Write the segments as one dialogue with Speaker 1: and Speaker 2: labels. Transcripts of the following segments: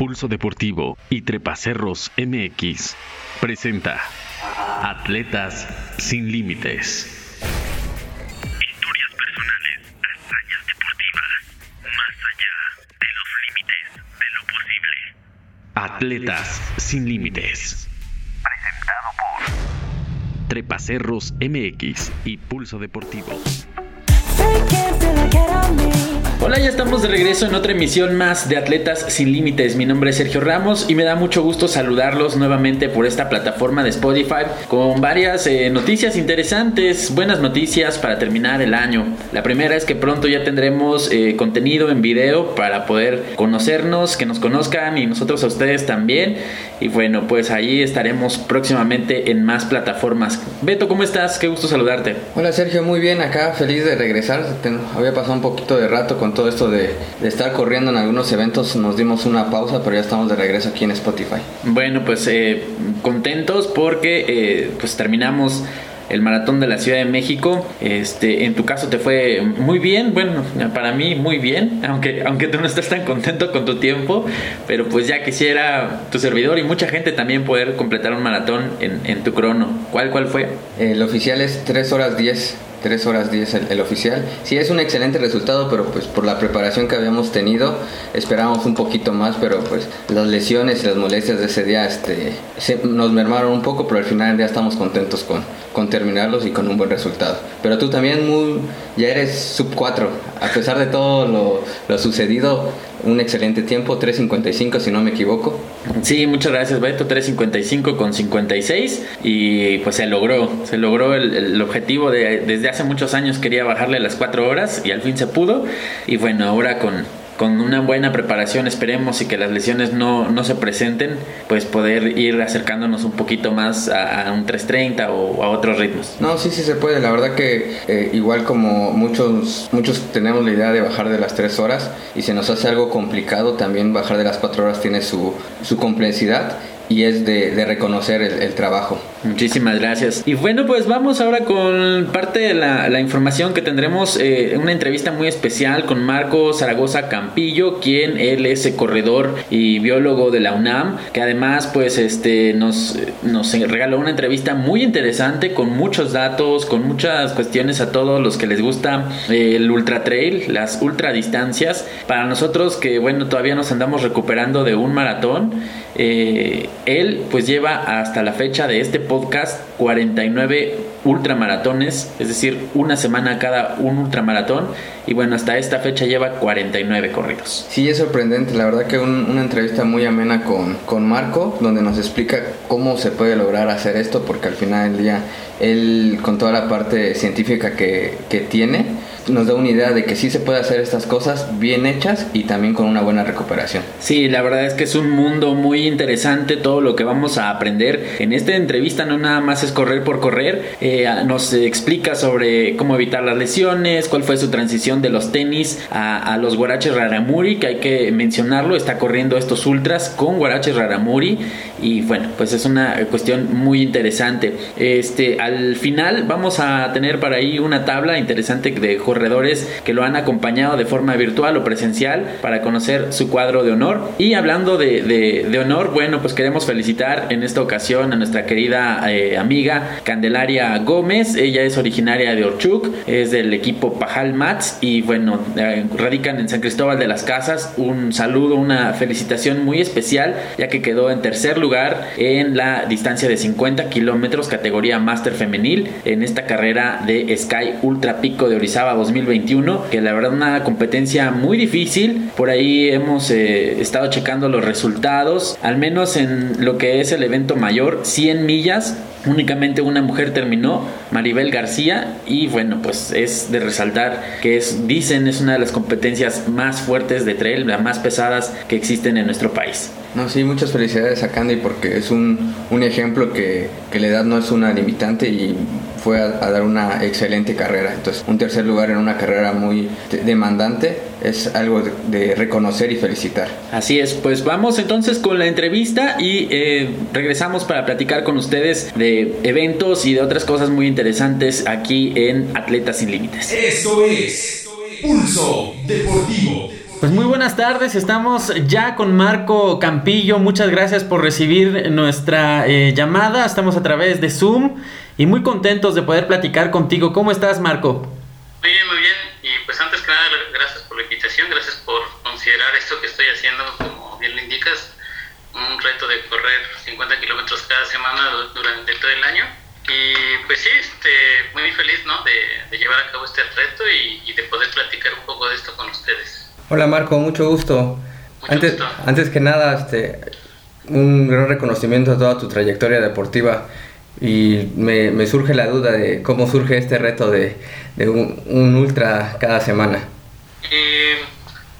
Speaker 1: Pulso Deportivo y Trepacerros MX presenta Atletas sin Límites.
Speaker 2: Historias personales, hazañas deportivas, más allá de los límites de lo posible.
Speaker 1: Atletas sin Límites.
Speaker 2: Presentado por
Speaker 1: Trepacerros MX y Pulso Deportivo.
Speaker 3: Hola, ya estamos de regreso en otra emisión más de Atletas Sin Límites. Mi nombre es Sergio Ramos y me da mucho gusto saludarlos nuevamente por esta plataforma de Spotify con varias eh, noticias interesantes, buenas noticias para terminar el año. La primera es que pronto ya tendremos eh, contenido en video para poder conocernos, que nos conozcan y nosotros a ustedes también. Y bueno, pues ahí estaremos próximamente en más plataformas. Beto, ¿cómo estás? Qué gusto saludarte.
Speaker 4: Hola Sergio, muy bien, acá feliz de regresar. Había pasado un poquito de rato con todo esto de, de estar corriendo en algunos eventos, nos dimos una pausa, pero ya estamos de regreso aquí en Spotify.
Speaker 3: Bueno, pues eh, contentos porque eh, pues terminamos el maratón de la Ciudad de México. Este, en tu caso te fue muy bien, bueno, para mí muy bien, aunque aunque tú no estás tan contento con tu tiempo, pero pues ya quisiera tu servidor y mucha gente también poder completar un maratón en, en tu crono. ¿Cuál cuál fue?
Speaker 4: El oficial es 3 horas 10, 3 horas 10 el, oficial. Sí, es un excelente resultado, pero pues por la preparación que habíamos tenido, esperábamos un poquito más, pero pues las lesiones y las molestias de ese día este, nos mermaron un poco, pero al final del día estamos contentos con, con terminarlos y con un buen resultado. Pero tú también muy, ya eres sub 4, a pesar de todo lo, lo sucedido, un excelente tiempo, 3.55 si no me equivoco.
Speaker 3: Sí, muchas gracias Beto, 3.55 con 56 y pues se logró, se logró el, objetivo de desde hace muchos años quería bajarle las 4 horas y al fin se pudo. Y bueno, ahora con, con una buena preparación esperemos y que las lesiones no, no se presenten, pues poder ir acercándonos un poquito más a, a un 3.30 o a otros ritmos.
Speaker 4: No, sí, sí se puede. La verdad que eh, igual como muchos, muchos tenemos la idea de bajar de las 3 horas y se nos hace algo complicado, también bajar de las 4 horas tiene su, su complejidad y es de, de reconocer el, el trabajo.
Speaker 3: Muchísimas gracias. Y bueno, pues vamos ahora con parte de la, la información que tendremos, eh, una entrevista muy especial con Marco Zaragoza Campillo, quien él es eh, corredor y biólogo de la UNAM, que además pues este nos, nos regaló una entrevista muy interesante con muchos datos, con muchas cuestiones a todos los que les gusta eh, el ultra trail, las ultra distancias. Para nosotros que bueno, todavía nos andamos recuperando de un maratón, eh, él pues lleva hasta la fecha de este podcast 49 ultramaratones, es decir, una semana cada un ultramaratón y bueno, hasta esta fecha lleva 49 corridos.
Speaker 4: Sí, es sorprendente. La verdad que un- una entrevista muy amena con, con Marco, donde nos explica cómo se puede lograr hacer esto, porque al final del día, él con toda la parte científica que, que tiene, nos da una idea de que sí se puede hacer estas cosas bien hechas y también con una buena recuperación.
Speaker 3: Sí, la verdad es que es un mundo muy interesante todo lo que vamos a aprender. En esta entrevista no nada más es correr por correr, eh, nos explica sobre cómo evitar las lesiones, cuál fue su transición de los tenis a, los guaraches Raramuri, que hay que mencionarlo, está corriendo estos ultras con guaraches Raramuri y bueno, pues es una cuestión muy interesante. Este, al final vamos a tener para ahí una tabla interesante de corredores que lo han acompañado de forma virtual o presencial para conocer su cuadro de honor. Y hablando de, honor, bueno, pues queremos felicitar en esta ocasión a nuestra querida eh, amiga Candelaria Gómez. Ella es originaria de Orchuk, es del equipo Pajal Mats y bueno, eh, radican en San Cristóbal de las Casas. Un saludo, una felicitación muy especial, ya que quedó en tercer lugar en la distancia de 50 kilómetros, categoría Master Femenil, en esta carrera de Sky Ultra Pico de Orizaba 2021, que la verdad una competencia muy difícil. Por ahí hemos eh, estado checando los resultados, al menos en lo que es el evento mayor, 100 millas. Únicamente una mujer terminó, Maribel García, y bueno, pues es de resaltar que es, dicen, es una de las competencias más fuertes de trail, las más pesadas que existen en nuestro país.
Speaker 4: No, sí, muchas felicidades a Candy porque es un, un ejemplo que, que la edad no es una limitante y fue a, a dar una excelente carrera. Entonces, un tercer lugar en una carrera muy de- demandante es algo de, de reconocer y felicitar.
Speaker 3: Así es, pues vamos entonces con la entrevista y eh, regresamos para platicar con ustedes de eventos y de otras cosas muy interesantes aquí en Atletas Sin Límites.
Speaker 5: Esto es Pulso Deportivo.
Speaker 3: Pues muy buenas tardes, estamos ya con Marco Campillo, muchas gracias por recibir nuestra eh, llamada, estamos a través de Zoom y muy contentos de poder platicar contigo. ¿Cómo estás Marco?
Speaker 5: Muy bien, muy bien, y pues antes que nada gracias por la invitación, gracias por considerar esto que estoy haciendo, como bien lo indicas, un reto de correr 50 kilómetros cada semana durante todo el año. Y pues sí, este, muy feliz ¿no? de, llevar a cabo este reto y de poder platicar un poco de esto con ustedes.
Speaker 4: Hola Marco, mucho gusto. antes, antes que nada, este, un gran reconocimiento a toda tu trayectoria deportiva y me, me surge la duda de cómo surge este reto de, de un, un, ultra cada semana.
Speaker 5: Eh,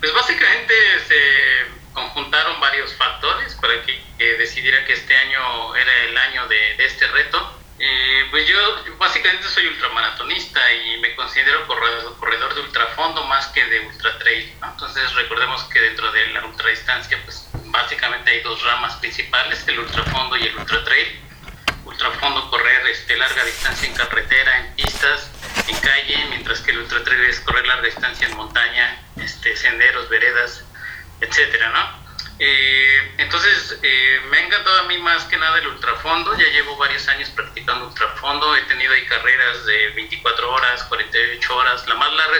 Speaker 5: pues básicamente se conjuntaron varios factores para que, decidiera que este año era el año de, de este reto. Eh, pues yo básicamente soy ultramaratonista y me considero corredor, corredor de ultrafondo más que de ultra trail. Entonces recordemos que dentro de la ultradistancia pues básicamente hay dos ramas principales, el ultrafondo y el ultra trail. Ultrafondo correr este, larga distancia en carretera, en pistas, en calle, mientras que el ultra trail es correr larga distancia en montaña, este, senderos, veredas, etcétera, ¿no? Eh, entonces, eh, me ha encantado a mí más que nada el ultrafondo. Ya llevo varios años practicando ultrafondo. He tenido ahí carreras de 24 horas, 48 horas. La más larga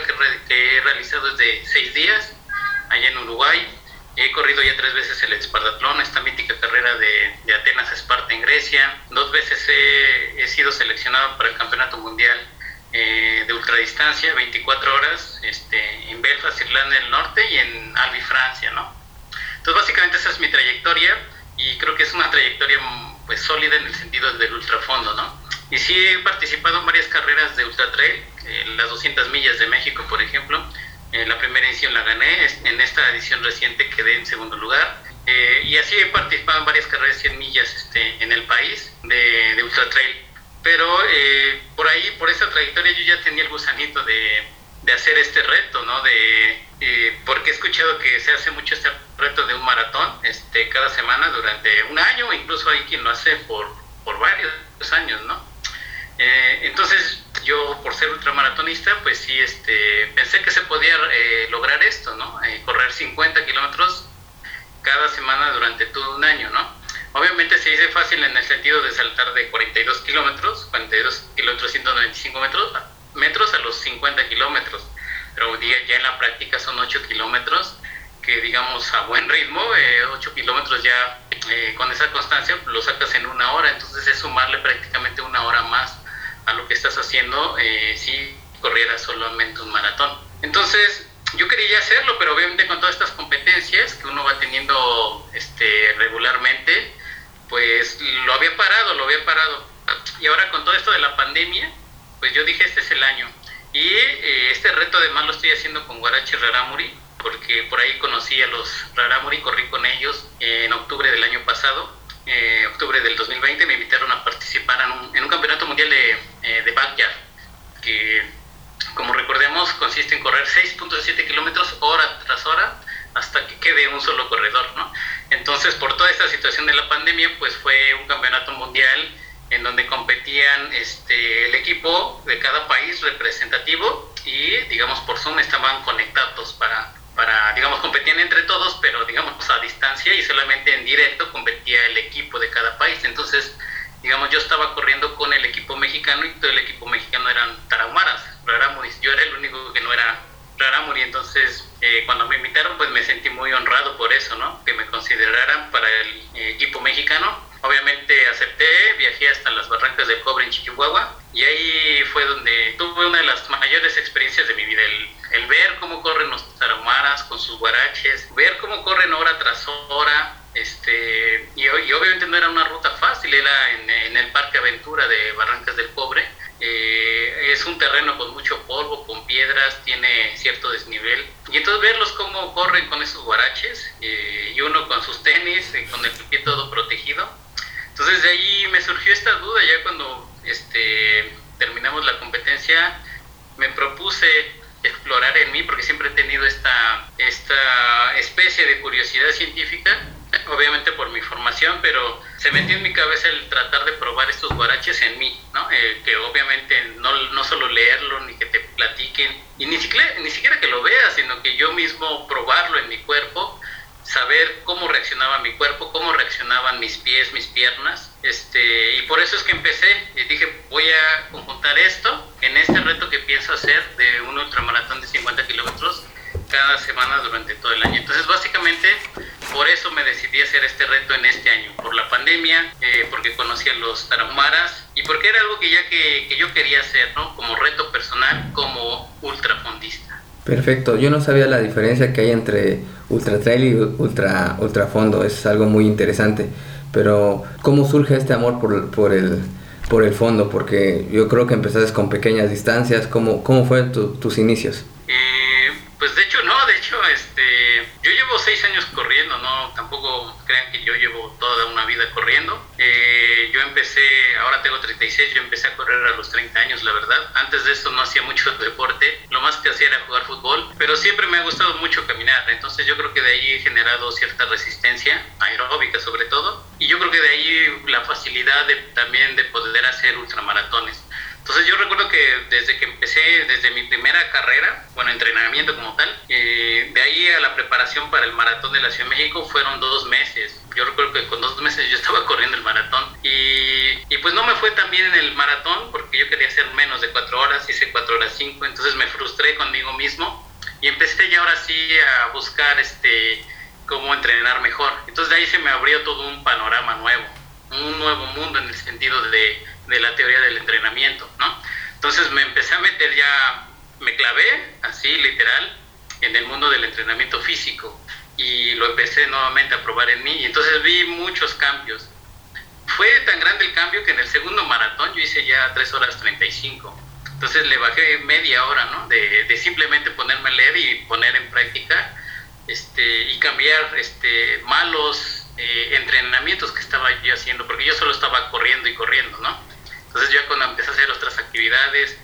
Speaker 5: que, he realizado es de 6 días, allá en Uruguay. He corrido ya tres veces el Espartatlón, esta mítica carrera de, Atenas a Esparta en Grecia. Dos veces he, sido seleccionado para el Campeonato Mundial eh, de ultradistancia, 24 horas, este, en Belfast, Irlanda del Norte y en Albi, Francia, ¿no? Entonces, básicamente esa es mi trayectoria y creo que es una trayectoria pues sólida en el sentido del ultrafondo, ¿no? Y sí he participado en varias carreras de ultra trail, las 200 millas de México, por ejemplo. En la primera edición la gané, en esta edición reciente quedé en segundo lugar. Eh, y así he participado en varias carreras de 100 millas este, en el país de, de ultra trail. Pero eh, por ahí, por esa trayectoria, yo ya tenía el gusanito de, de hacer este reto, ¿no? De, eh, porque he escuchado que se hace mucho este reto de un maratón este, cada semana durante un año, incluso hay quien lo hace por, por varios años, ¿no? Eh, entonces yo por ser ultramaratonista, pues sí, este, pensé que se podía eh, lograr esto, ¿no? correr 50 kilómetros cada semana durante todo un año, ¿no? Obviamente se dice fácil en el sentido de saltar de 42 kilómetros, 42 kilómetros, 195 metros, metros a los 50 kilómetros, pero ya en la práctica son 8 kilómetros, que digamos a buen ritmo, 8 eh, kilómetros ya eh, con esa constancia lo sacas en una hora, entonces es sumarle prácticamente una hora más a lo que estás haciendo eh, si corrieras solamente un maratón. Entonces, yo quería hacerlo, pero obviamente con todas estas competencias que uno va teniendo este, regularmente, pues lo había parado, lo había parado. Y ahora con todo esto de la pandemia, pues yo dije, este es el año. Y eh, este reto además lo estoy haciendo con Guarachi Raramuri, porque por ahí conocí a los Raramuri, corrí con ellos en octubre del año pasado, eh, octubre del 2020, me invitaron a participar en un, campeonato mundial de, eh, de backyard, que como recordemos consiste en correr 6.7 kilómetros hora tras hora hasta que quede un solo corredor, ¿no? Entonces, por toda esta situación de la pandemia, pues fue un campeonato mundial en donde competían este, el equipo de cada país representativo y, digamos, por Zoom estaban conectados para, para, digamos, competían entre todos, pero, digamos, a distancia y solamente en directo competía el equipo de cada país. Entonces, digamos, yo estaba corriendo con el equipo mexicano y todo el equipo mexicano eran tarahumaras, rarámuris. Yo era el único que no era rarámuri, entonces eh, cuando me invitaron, pues me sentí muy honrado por eso, ¿no? Que me consideraran para el eh, equipo mexicano Obviamente acepté, viajé hasta las barrancas del cobre en Chihuahua y ahí fue donde tuve una de las mayores experiencias de mi vida, el, ver cómo corren los tarahumaras con sus guaraches, ver cómo corren hora tras hora, este, y, obviamente no era una ruta fácil, era en, en el Parque Aventura de Barrancas del Cobre, eh, es un terreno con mucho polvo, con piedras, tiene cierto desnivel. Y entonces verlos cómo corren con esos guaraches eh, y uno con sus tenis, y con el pie todo protegido, entonces de ahí me surgió esta duda, ya cuando este, terminamos la competencia, me propuse explorar en mí, porque siempre he tenido esta, esta especie de curiosidad científica, obviamente por mi formación, pero se metió en mi cabeza el tratar de probar estos guaraches en mí, ¿no? Eh, que obviamente no, no solo leerlo ni que te platiquen, y ni siquiera, ni siquiera que lo veas, sino que yo mismo probarlo en mi cuerpo, saber cómo reaccionaba mi cuerpo, cómo reaccionaban mis pies, mis piernas, este, y por eso es que empecé y dije, voy a conjuntar esto en este reto que pienso hacer de un ultramaratón de 50 kilómetros cada semana durante todo el año. Entonces, básicamente, por eso me decidí hacer este reto en este año, por la pandemia, eh, porque conocí a los tarahumaras y porque era algo que ya que, que yo quería hacer, ¿no? Como reto personal, como ultrafondista.
Speaker 4: Perfecto, yo no sabía la diferencia que hay entre ultra trail y ultra, ultrafondo, es algo muy interesante, pero ¿cómo surge este amor por, por el por el fondo, porque yo creo que empezaste con pequeñas distancias. ¿Cómo, cómo fueron tus inicios?
Speaker 5: Pues de hecho no, de hecho este, yo llevo seis años corriendo, no, tampoco crean que yo llevo toda una vida corriendo. Eh, yo empecé, ahora tengo 36, yo empecé a correr a los 30 años, la verdad. Antes de esto no hacía mucho deporte, lo más que hacía era jugar fútbol, pero siempre me ha gustado mucho caminar, entonces yo creo que de ahí he generado cierta resistencia, aeróbica sobre todo, y yo creo que de ahí la facilidad de, también de poder hacer ultramaratones. Entonces yo recuerdo que desde que empecé, desde mi primera carrera, bueno, entrenamiento como tal, eh, de ahí a la preparación para el maratón de la Ciudad de México fueron dos meses. Yo recuerdo que con dos meses yo estaba corriendo el maratón y, pues no me fue tan bien en el maratón porque yo quería hacer menos de cuatro horas, hice cuatro horas cinco, entonces me frustré conmigo mismo y empecé ya ahora sí a buscar este cómo entrenar mejor. Entonces de ahí se me abrió todo un panorama nuevo, un nuevo mundo en el sentido de de la teoría del entrenamiento, ¿no? Entonces me empecé a meter ya, me clavé, así literal, en el mundo del entrenamiento físico y lo empecé nuevamente a probar en mí y entonces vi muchos cambios. Fue tan grande el cambio que en el segundo maratón yo hice ya 3 horas 35. Entonces le bajé media hora, ¿no? De, de simplemente ponerme a leer y poner en práctica este, y cambiar este, malos eh, entrenamientos que estaba yo haciendo, porque yo solo estaba corriendo y corriendo, ¿no? Entonces ya cuando empecé a hacer otras actividades,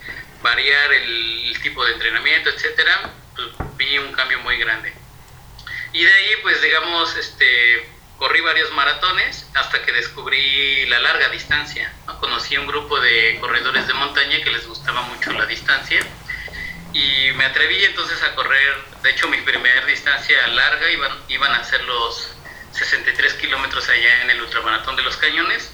Speaker 5: variar el, tipo de entrenamiento, etcétera, pues vi un cambio muy grande. Y de ahí, pues digamos, este, corrí varios maratones hasta que descubrí la larga distancia. Conocí un grupo de corredores de montaña que les gustaba mucho la distancia y me atreví entonces a correr, de hecho mi primera distancia larga iban, iban a ser los 63 kilómetros allá en el ultramaratón de los cañones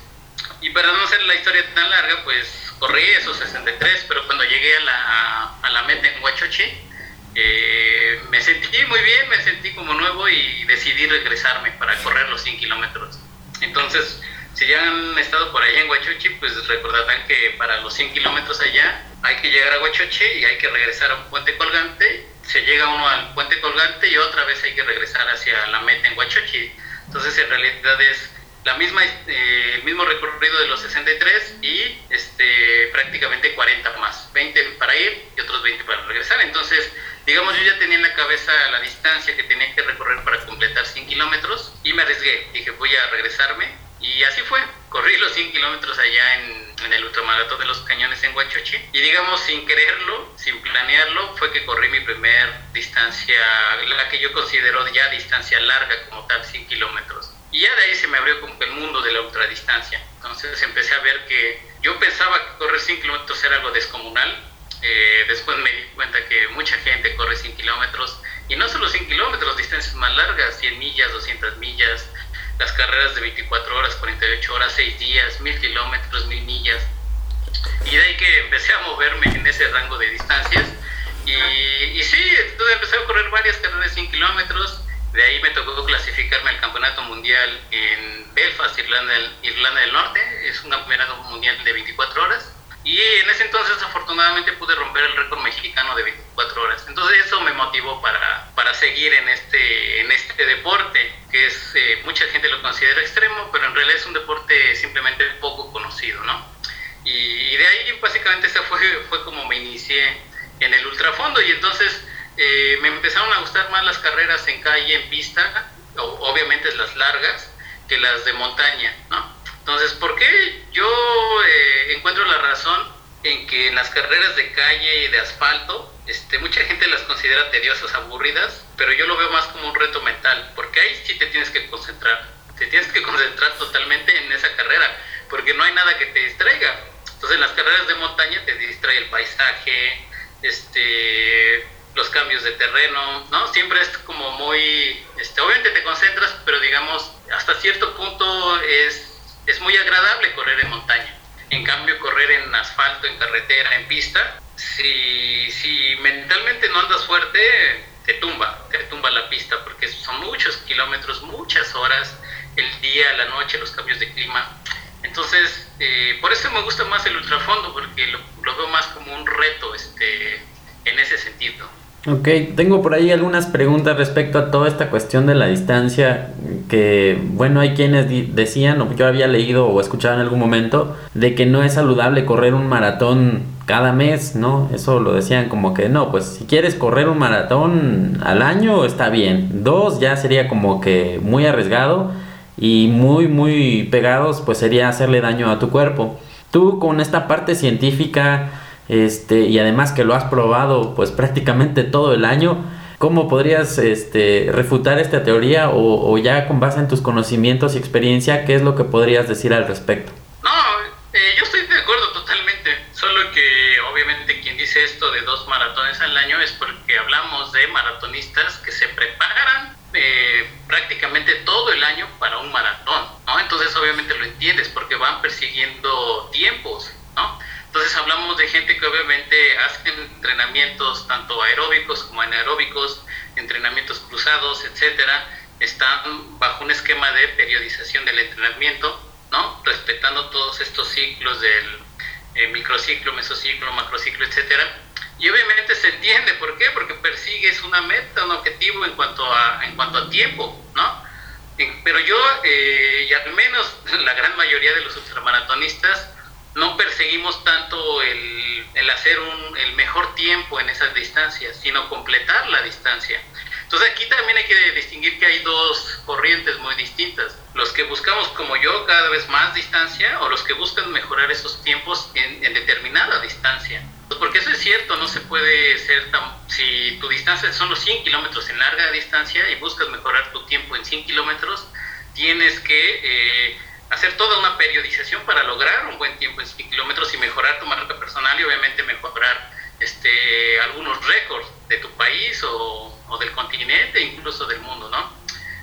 Speaker 5: y para no hacer la historia tan larga, pues corrí esos 63, pero cuando llegué a la, a, la meta en Huachoche, eh, me sentí muy bien, me sentí como nuevo y decidí regresarme para correr los 100 kilómetros. Entonces, si ya han estado por allá en Huachoche, pues recordarán que para los 100 kilómetros allá hay que llegar a Huachoche y hay que regresar a un puente colgante. Se llega uno al puente colgante y otra vez hay que regresar hacia la meta en Huachoche. Entonces, en realidad es la misma, eh, mismo recorrido de los 63 y este, prácticamente 40 más, 20 para ir y otros 20 para regresar. Entonces, digamos, yo ya tenía en la cabeza la distancia que tenía que recorrer para completar 100 kilómetros y me arriesgué. Dije, voy a regresarme y así fue. Corrí los 100 kilómetros allá en, en, el ultramaratón de los cañones en Huachoche. Y digamos, sin quererlo, sin planearlo, fue que corrí mi primer distancia, la que yo considero ya distancia larga como tal, 100 kilómetros. Y ya de ahí se me abrió como que el mundo de la ultradistancia. Entonces empecé a ver que yo pensaba que correr 100 kilómetros era algo descomunal. Eh, después me di cuenta que mucha gente corre 100 kilómetros y no solo 100 kilómetros, distancias más largas, 100 millas, 200 millas, las carreras de 24 horas, 48 horas, 6 días, 1000 kilómetros, 1000 millas. Y de ahí que empecé a moverme en ese rango de distancias. Y, y sí, entonces empecé a correr varias carreras de 100 kilómetros de ahí me tocó clasificarme al Campeonato Mundial en Belfast, Irlanda del, Irlanda del Norte. Es un campeonato mundial de 24 horas. Y en ese entonces afortunadamente pude romper el récord mexicano de 24 horas. Entonces eso me motivó para, para seguir en este, en este deporte, que es eh, mucha gente lo considera extremo, pero en realidad es un deporte simplemente poco conocido, ¿no? Y, y de ahí básicamente esa fue, fue como me inicié en el ultrafondo y entonces eh, me empezaron a gustar más las carreras en calle, en pista, obviamente las largas, que las de montaña, ¿no? Entonces, ¿por qué yo eh, encuentro la razón en que en las carreras de calle y de asfalto, este, mucha gente las considera tediosas, aburridas, pero yo lo veo más como un reto mental, porque ahí sí te tienes que concentrar, te tienes que concentrar totalmente en esa carrera, porque no hay nada que te distraiga. Entonces, en las carreras de montaña te distrae el paisaje, este, los cambios de terreno, ¿no? Siempre es como muy, este, obviamente te concentras, pero digamos, hasta cierto punto es, es muy agradable correr en montaña. En cambio, correr en asfalto, en carretera, en pista, si, si mentalmente no andas fuerte, te tumba, te tumba la pista, porque son muchos kilómetros, muchas horas, el día, la noche, los cambios de clima. Entonces, eh, por eso me gusta más el ultrafondo, porque lo, lo veo más como un reto este, en ese sentido.
Speaker 3: Ok, tengo por ahí algunas preguntas respecto a toda esta cuestión de la distancia, que bueno, hay quienes decían, o yo había leído o escuchado en algún momento, de que no es saludable correr un maratón cada mes, ¿no? Eso lo decían como que no, pues si quieres correr un maratón al año está bien, dos ya sería como que muy arriesgado y muy, muy pegados, pues sería hacerle daño a tu cuerpo. Tú con esta parte científica, este, y además que lo has probado pues prácticamente todo el año, ¿cómo podrías este, refutar esta teoría o, ya con base en tus conocimientos y experiencia, qué es lo que podrías decir al respecto?
Speaker 5: No, eh, yo estoy de acuerdo totalmente, solo que obviamente quien dice esto de dos maratones al año es porque hablamos de maratonistas que se preparan eh, prácticamente todo el año para un maratón, ¿no? Entonces obviamente lo entiendes porque van persiguiendo tiempos, ¿no? Entonces hablamos de gente que obviamente hacen entrenamientos tanto aeróbicos como anaeróbicos, entrenamientos cruzados, etcétera, están bajo un esquema de periodización del entrenamiento, ¿no? Respetando todos estos ciclos del eh, microciclo, mesociclo, macrociclo, etcétera. Y obviamente se entiende por qué, porque persigues una meta, un objetivo en cuanto a en cuanto a tiempo, ¿no? Pero yo, eh, y al menos la gran mayoría de los ultramaratonistas, no perseguimos tanto el, hacer un, el mejor tiempo en esas distancias, sino completar la distancia. Entonces aquí también hay que distinguir que hay dos corrientes muy distintas. Los que buscamos como yo cada vez más distancia o los que buscan mejorar esos tiempos en, determinada distancia. Porque eso es cierto, no se puede ser tan... Si tu distancia son los 100 kilómetros en larga distancia y buscas mejorar tu tiempo en 100 kilómetros, tienes que... Eh, hacer toda una periodización para lograr un buen tiempo en 100 kilómetros y mejorar tu marca personal y obviamente mejorar este, algunos récords de tu país o, o, del continente, incluso del mundo, ¿no?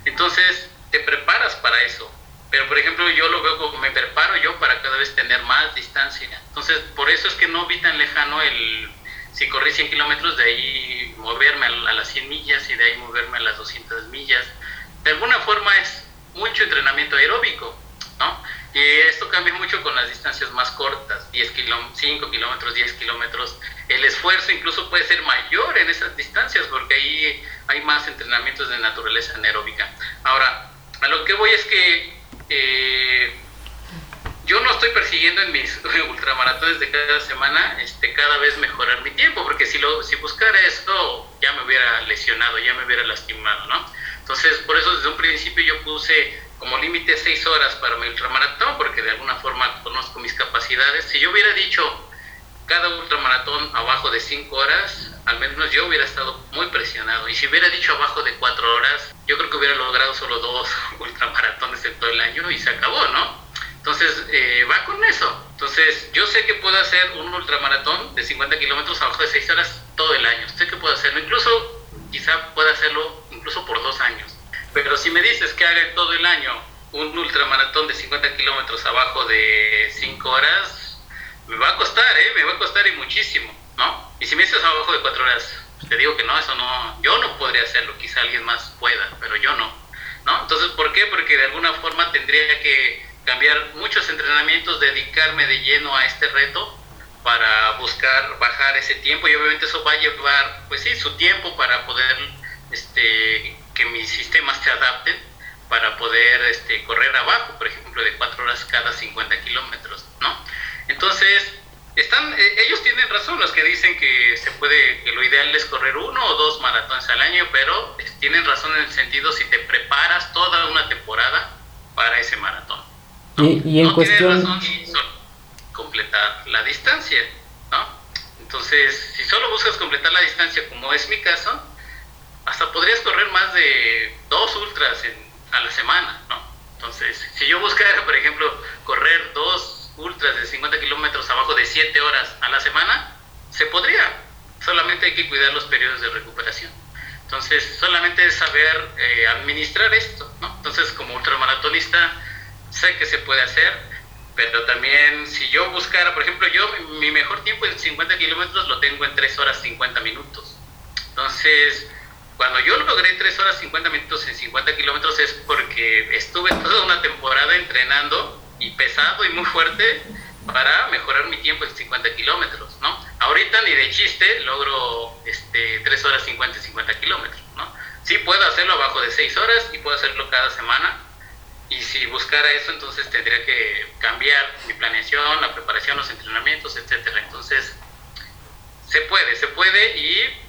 Speaker 5: Entonces, te preparas para eso. Pero, por ejemplo, yo lo veo como me preparo yo para cada vez tener más distancia. Entonces, por eso es que no vi tan lejano el, si corrí 100 kilómetros, de ahí moverme a, las 100 millas y de ahí moverme a las 200 millas. De alguna forma es mucho entrenamiento aeróbico Y esto cambia mucho con las distancias más cortas, 10 5 kilómetros, 10 kilómetros. El esfuerzo incluso puede ser mayor en esas distancias porque ahí hay más entrenamientos de naturaleza anaeróbica. Ahora, a lo que voy es que eh, yo no estoy persiguiendo en mis ultramaratones de cada semana este, cada vez mejorar mi tiempo, porque si, lo, si buscara esto ya me hubiera lesionado, ya me hubiera lastimado, ¿no? Entonces, por eso desde un principio yo puse como límite seis horas para mi ultramaratón, porque de alguna forma conozco mis capacidades. Si yo hubiera dicho cada ultramaratón abajo de cinco horas, al menos yo hubiera estado muy presionado. Y si hubiera dicho abajo de cuatro horas, yo creo que hubiera logrado solo dos ultramaratones en todo el año y se acabó, ¿no? Entonces, eh, va con eso. Entonces, yo sé que puedo hacer un ultramaratón de 50 kilómetros abajo de seis horas todo el año. Sé que puedo hacerlo. Incluso, quizá pueda hacerlo incluso por dos años. Pero si me dices que haga todo el año un ultramaratón de 50 kilómetros abajo de 5 horas, me va a costar, ¿eh? Me va a costar y muchísimo, ¿no? Y si me dices abajo de 4 horas, te digo que no, eso no, yo no podría hacerlo, quizá alguien más pueda, pero yo no, ¿no? Entonces, ¿por qué? Porque de alguna forma tendría que cambiar muchos entrenamientos, dedicarme de lleno a este reto para buscar bajar ese tiempo y obviamente eso va a llevar, pues sí, su tiempo para poder este, que mis sistemas se adapten para poder este, correr abajo, por ejemplo, de 4 horas cada 50 kilómetros, ¿no? Entonces, están, eh, ellos tienen razón los que dicen que se puede, que lo ideal es correr uno o dos maratones al año, pero tienen razón en el sentido si te preparas toda una temporada para ese maratón.
Speaker 3: Y, en cuestión... Razón
Speaker 5: completar la distancia, ¿no? Entonces, si solo buscas completar la distancia, como es mi caso, hasta podrías correr más de dos ultras a la semana, ¿no? Entonces, yo buscara, por ejemplo, correr dos ultras de 50 kilómetros abajo de 7 horas a la semana, se podría. Solamente hay que cuidar los periodos de recuperación. Entonces, solamente es saber eh, administrar esto, ¿no? Entonces, como ultramaratonista, sé que se puede hacer, pero también si yo buscara, por ejemplo, yo mi mejor tiempo en 50 kilómetros lo tengo en 3 horas 50 minutos. Entonces, cuando yo logré 3 horas 50 minutos en 50 kilómetros es porque estuve toda una temporada entrenando y pesado y muy fuerte para mejorar mi tiempo en 50 kilómetros, ¿no? Ahorita ni de chiste logro este, 3 horas 50 y 50 kilómetros, ¿no? Sí puedo hacerlo abajo de 6 horas y puedo hacerlo cada semana. Y si buscara eso, entonces tendría que cambiar mi planeación, la preparación, los entrenamientos, etcétera. Entonces, se puede, se puede y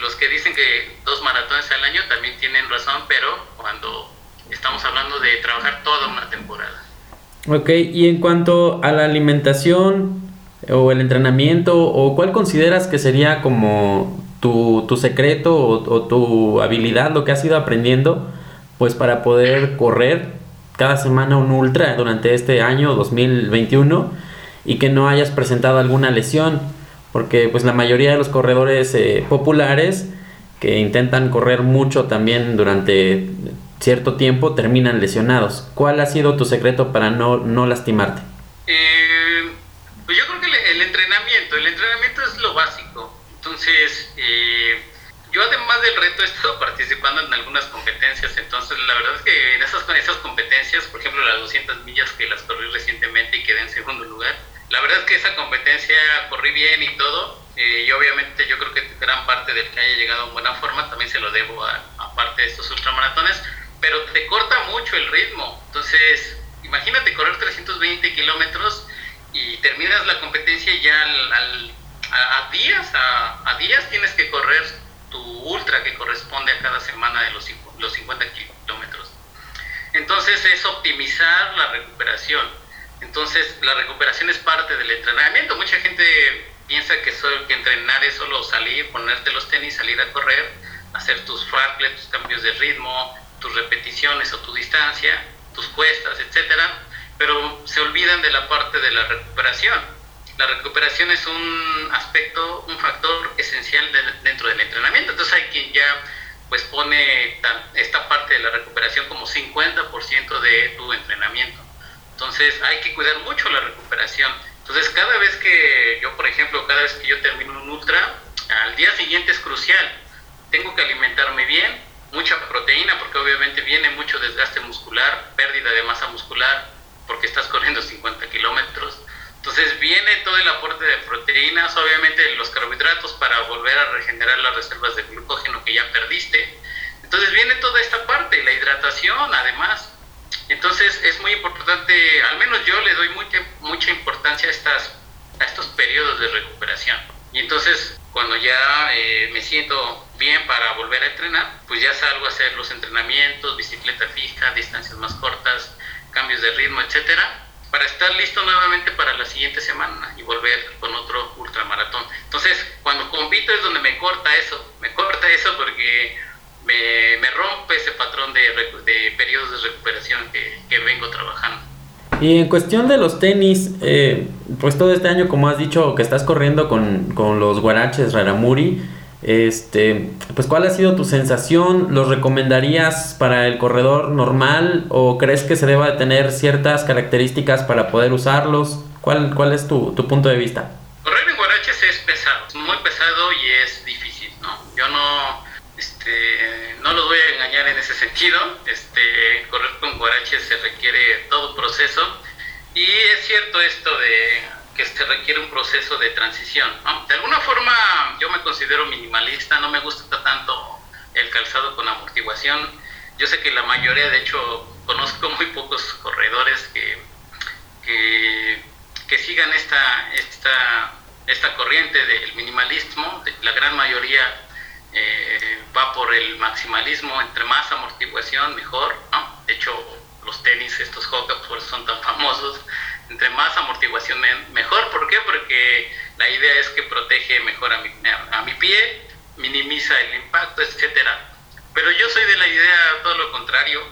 Speaker 5: los que dicen que dos maratones al año también tienen razón, pero cuando estamos hablando de trabajar toda una temporada.
Speaker 1: Ok, y en cuanto a la alimentación o el entrenamiento, o cuál consideras que sería como tu, tu secreto o, tu habilidad, lo que has ido aprendiendo, pues para poder correr cada semana un ultra durante este año 2021 y que no hayas presentado alguna lesión, porque pues la mayoría de los corredores eh, populares que intentan correr mucho también durante cierto tiempo terminan lesionados. ¿Cuál ha sido tu secreto para no, no lastimarte?
Speaker 5: Eh, pues yo creo que el, entrenamiento, el entrenamiento es lo básico. Entonces, eh, yo además del reto he estado participando en algunas competencias, entonces la verdad es que en esas, esas competencias, por ejemplo las 200 millas que las corrí recientemente y quedé en segundo lugar, la verdad es que esa competencia corrí bien y todo, eh, y obviamente yo creo que gran parte del que haya llegado en buena forma también se lo debo a, a parte de estos ultramaratones, pero te corta mucho el ritmo. Entonces, imagínate correr 320 kilómetros y terminas la competencia ya a, días, a, días tienes que correr tu ultra que corresponde a cada semana de los, los 50 kilómetros. Entonces es optimizar la recuperación. Entonces la recuperación es parte del entrenamiento. Mucha gente piensa que, solo, que entrenar es solo salir, ponerte los tenis, salir a correr, hacer tus fartleks, tus cambios de ritmo, tus repeticiones o tu distancia, tus cuestas, etcétera, pero se olvidan de la parte de la recuperación. La recuperación es un aspecto, un factor esencial dentro del entrenamiento. Entonces hay quien ya pues pone esta parte de la recuperación como 50% de tu entrenamiento. Entonces hay que cuidar mucho la recuperación. Entonces cada vez que yo, por ejemplo, cada vez que yo termino un ultra, al día siguiente es crucial. Tengo que alimentarme bien, mucha proteína, porque obviamente viene mucho desgaste muscular, pérdida de masa muscular, porque estás corriendo 50 kilómetros. Entonces viene todo el aporte de proteínas, obviamente los carbohidratos para volver a regenerar las reservas de glucógeno que ya perdiste. Entonces viene toda esta parte, la hidratación además. Entonces es muy importante, al menos yo le doy mucha, mucha importancia a, estas, a estos periodos de recuperación. Y entonces cuando ya eh, me siento bien para volver a entrenar, pues ya salgo a hacer los entrenamientos, bicicleta fija, distancias más cortas, cambios de ritmo, etcétera, para estar listo nuevamente para la siguiente semana y volver con otro ultramaratón. Entonces, cuando compito es donde me corta eso, me corta eso porque me, rompe ese patrón de, periodos de recuperación que, vengo trabajando.
Speaker 1: Y en cuestión de los tenis, eh, pues todo este año, como has dicho, que estás corriendo con los guaraches Raramuri, este, pues ¿cuál ha sido tu sensación? ¿Los recomendarías para el corredor normal o crees que se deba tener ciertas características para poder usarlos? ¿Cuál, cuál es tu, tu punto de vista?
Speaker 5: Correr en guaraches es pesado, muy pesado y es difícil, ¿no? Yo no, este, no los voy a engañar en ese sentido. Este, correr con guaraches se requiere todo proceso. Y es cierto esto de que se requiere un proceso de transición. De alguna forma yo me considero minimalista, no me gusta tanto el calzado con amortiguación. Yo sé que la mayoría, de hecho, conozco muy pocos corredores que, que, sigan esta, esta, esta corriente del minimalismo. La gran mayoría eh, va por el maximalismo, entre más amortiguación mejor. De hecho, los tenis, estos Hoka, por eso son tan famosos, entre más amortiguación mejor, ¿por qué? Porque la idea es que protege mejor a mi, a mi pie, minimiza el impacto, etcétera. Pero yo soy de la idea todo lo contrario,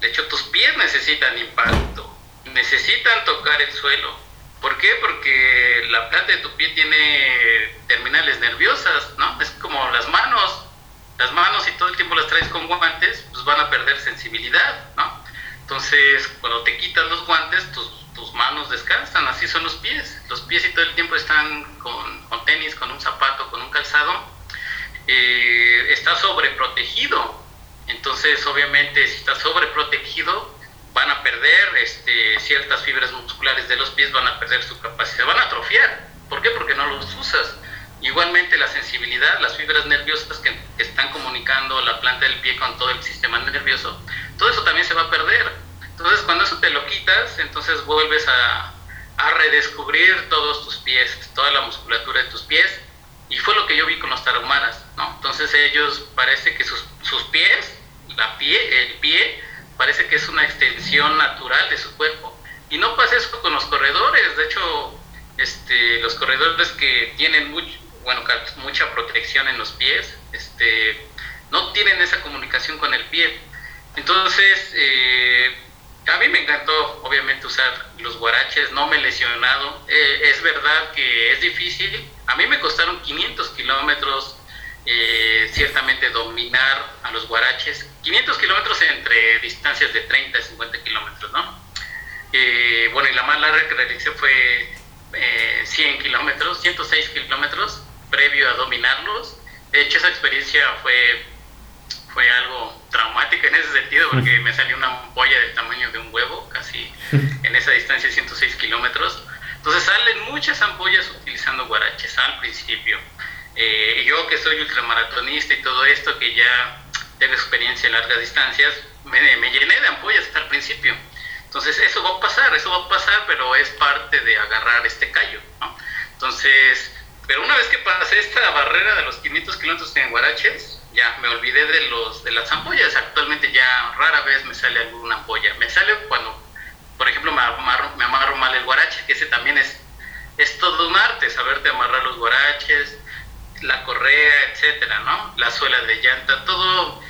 Speaker 5: De hecho, tus pies necesitan impacto, necesitan tocar el suelo. ¿Por qué? Porque la planta de tu pie tiene terminales nerviosas, ¿no? Es como las manos. Las manos, si todo el tiempo las traes con guantes, pues van a perder sensibilidad, ¿no? Entonces, cuando te quitas los guantes, tus, manos descansan, así son los pies. Los pies si todo el tiempo están con, con tenis, con un zapato, con un calzado, eh, está sobreprotegido. Entonces, obviamente, si está sobreprotegido, van a perder este, ciertas fibras musculares de los pies, van a perder su capacidad, van a atrofiar. ¿Por qué? Porque no los usas. Igualmente la sensibilidad, las fibras nerviosas que, están comunicando la planta del pie con todo el sistema nervioso, todo eso también se va a perder. Entonces cuando eso te lo quitas, entonces vuelves a, a redescubrir todos tus pies, toda la musculatura de tus pies, y fue lo que yo vi con los tarahumaras, ¿no? Entonces ellos parece que sus, sus pies, la pie, el pie, parece que es una extensión natural de su cuerpo. Y no pasa eso con los corredores, de hecho, este, los corredores que tienen mucho, bueno, mucha protección en los pies, este, no tienen esa comunicación con el pie. Entonces, eh, a mí me encantó, obviamente, usar los guaraches, no me he lesionado. Eh, es verdad que es difícil. A mí me costaron 500 kilómetros, eh, ciertamente, dominar a los guaraches. 500 kilómetros entre distancias de 30 y 50 kilómetros, ¿no? Eh, bueno, y la más larga que realicé fue 100 kilómetros, 106 kilómetros, previo a dominarlos. De hecho, esa experiencia fue fue algo traumático en ese sentido porque me salió una ampolla del tamaño de un huevo, casi en esa distancia de 106 kilómetros. Entonces salen muchas ampollas utilizando guaraches al principio. Eh, yo que soy ultramaratonista y todo esto, que ya tengo experiencia en largas distancias, me, me llené de ampollas hasta el principio. Entonces eso va a pasar, eso va a pasar, pero es parte de agarrar este callo. ¿no? Entonces, pero una vez que pasé esta barrera de los 500 kilómetros en guaraches, ya me olvidé de los de las ampollas. Actualmente ya rara vez me sale alguna ampolla. Me sale cuando, por ejemplo, me amarro, me amarro mal el guarache, que ese también es, es todo un arte, saberte amarrar los guaraches, la correa, etcétera, ¿no? La suela de llanta, todo.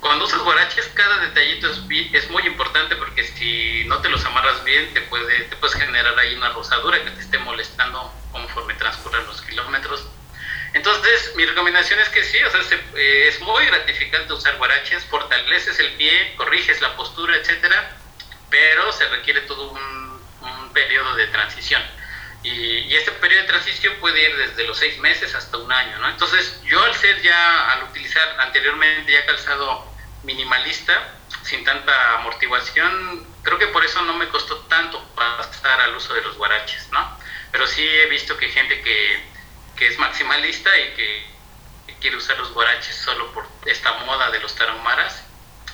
Speaker 5: Cuando usas guaraches, cada detallito es, es muy importante porque si no te los amarras bien, te, puede, te puedes generar ahí una rosadura que te esté molestando conforme transcurren los kilómetros entonces, mi recomendación es que sí, o sea, eh, es muy gratificante usar guaraches, fortaleces el pie, corriges la postura, etcétera, pero se requiere todo un, periodo de transición. Y, este periodo de transición puede ir desde los seis meses hasta un año, ¿no? Entonces, yo al ser ya, al utilizar anteriormente ya calzado minimalista, sin tanta amortiguación, creo que por eso no me costó tanto pasar al uso de los guaraches, ¿no? Pero sí he visto que gente que que es maximalista y que, quiere usar los guaraches solo por esta moda de los tarahumaras,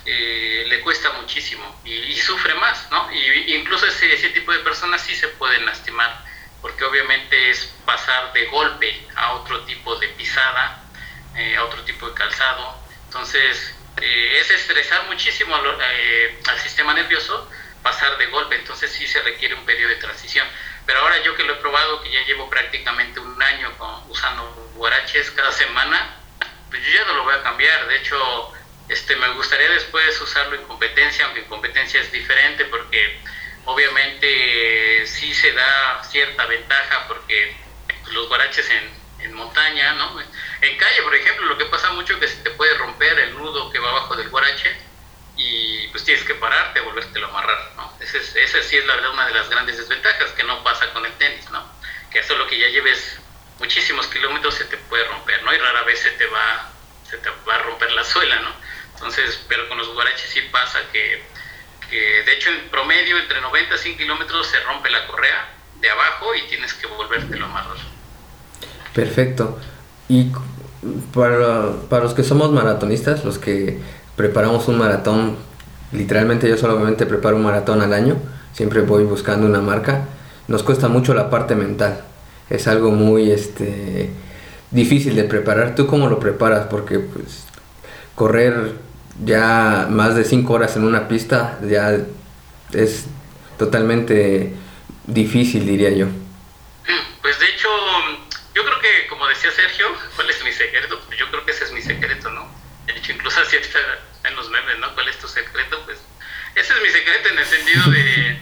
Speaker 5: eh, le cuesta muchísimo y, sufre más, ¿no? Y, incluso ese, ese tipo de personas sí se pueden lastimar, porque obviamente es pasar de golpe a otro tipo de pisada, eh, a otro tipo de calzado. Entonces, eh, es estresar muchísimo al sistema nervioso pasar de golpe, entonces sí se requiere un periodo de transición. Pero ahora yo que lo he probado, que ya llevo prácticamente un año usando guaraches cada semana, pues yo ya no lo voy a cambiar. De hecho, este, me gustaría después usarlo en competencia, aunque en competencia es diferente porque obviamente sí se da cierta ventaja porque los guaraches en, montaña, ¿no? En calle, por ejemplo, lo que pasa mucho es que se te puede romper el nudo que va abajo del guarache y pues tienes que pararte, volvértelo a amarrar, ¿no? Esa, sí es la verdad una de las grandes desventajas que no pasa con el tenis, ¿no? Que eso lo que ya lleves muchísimos kilómetros se te puede romper, ¿no? Y rara vez se te va, se te va a romper la suela, ¿no? Entonces, pero con los guaraches sí pasa que, que de hecho en promedio entre 90 y 100 kilómetros se rompe la correa de abajo y tienes que volvértelo a amarrar.
Speaker 4: Perfecto. Y para, para los que somos maratonistas, los que preparamos un maratón, literalmente yo solamente preparo un maratón al año, siempre voy buscando una marca, nos cuesta mucho la parte mental, es algo muy este, difícil de preparar. ¿Tú cómo lo preparas? Porque pues, correr ya más de 5 horas en una pista ya es totalmente difícil, diría yo.
Speaker 5: Pues de hecho, yo creo que, como decía Sergio, ¿cuál es mi secreto? Pues yo creo que ese es mi secreto, ¿no? De hecho, incluso así está en los memes, ¿no? ¿Cuál es tu secreto? Pues ese es mi secreto en el sentido de,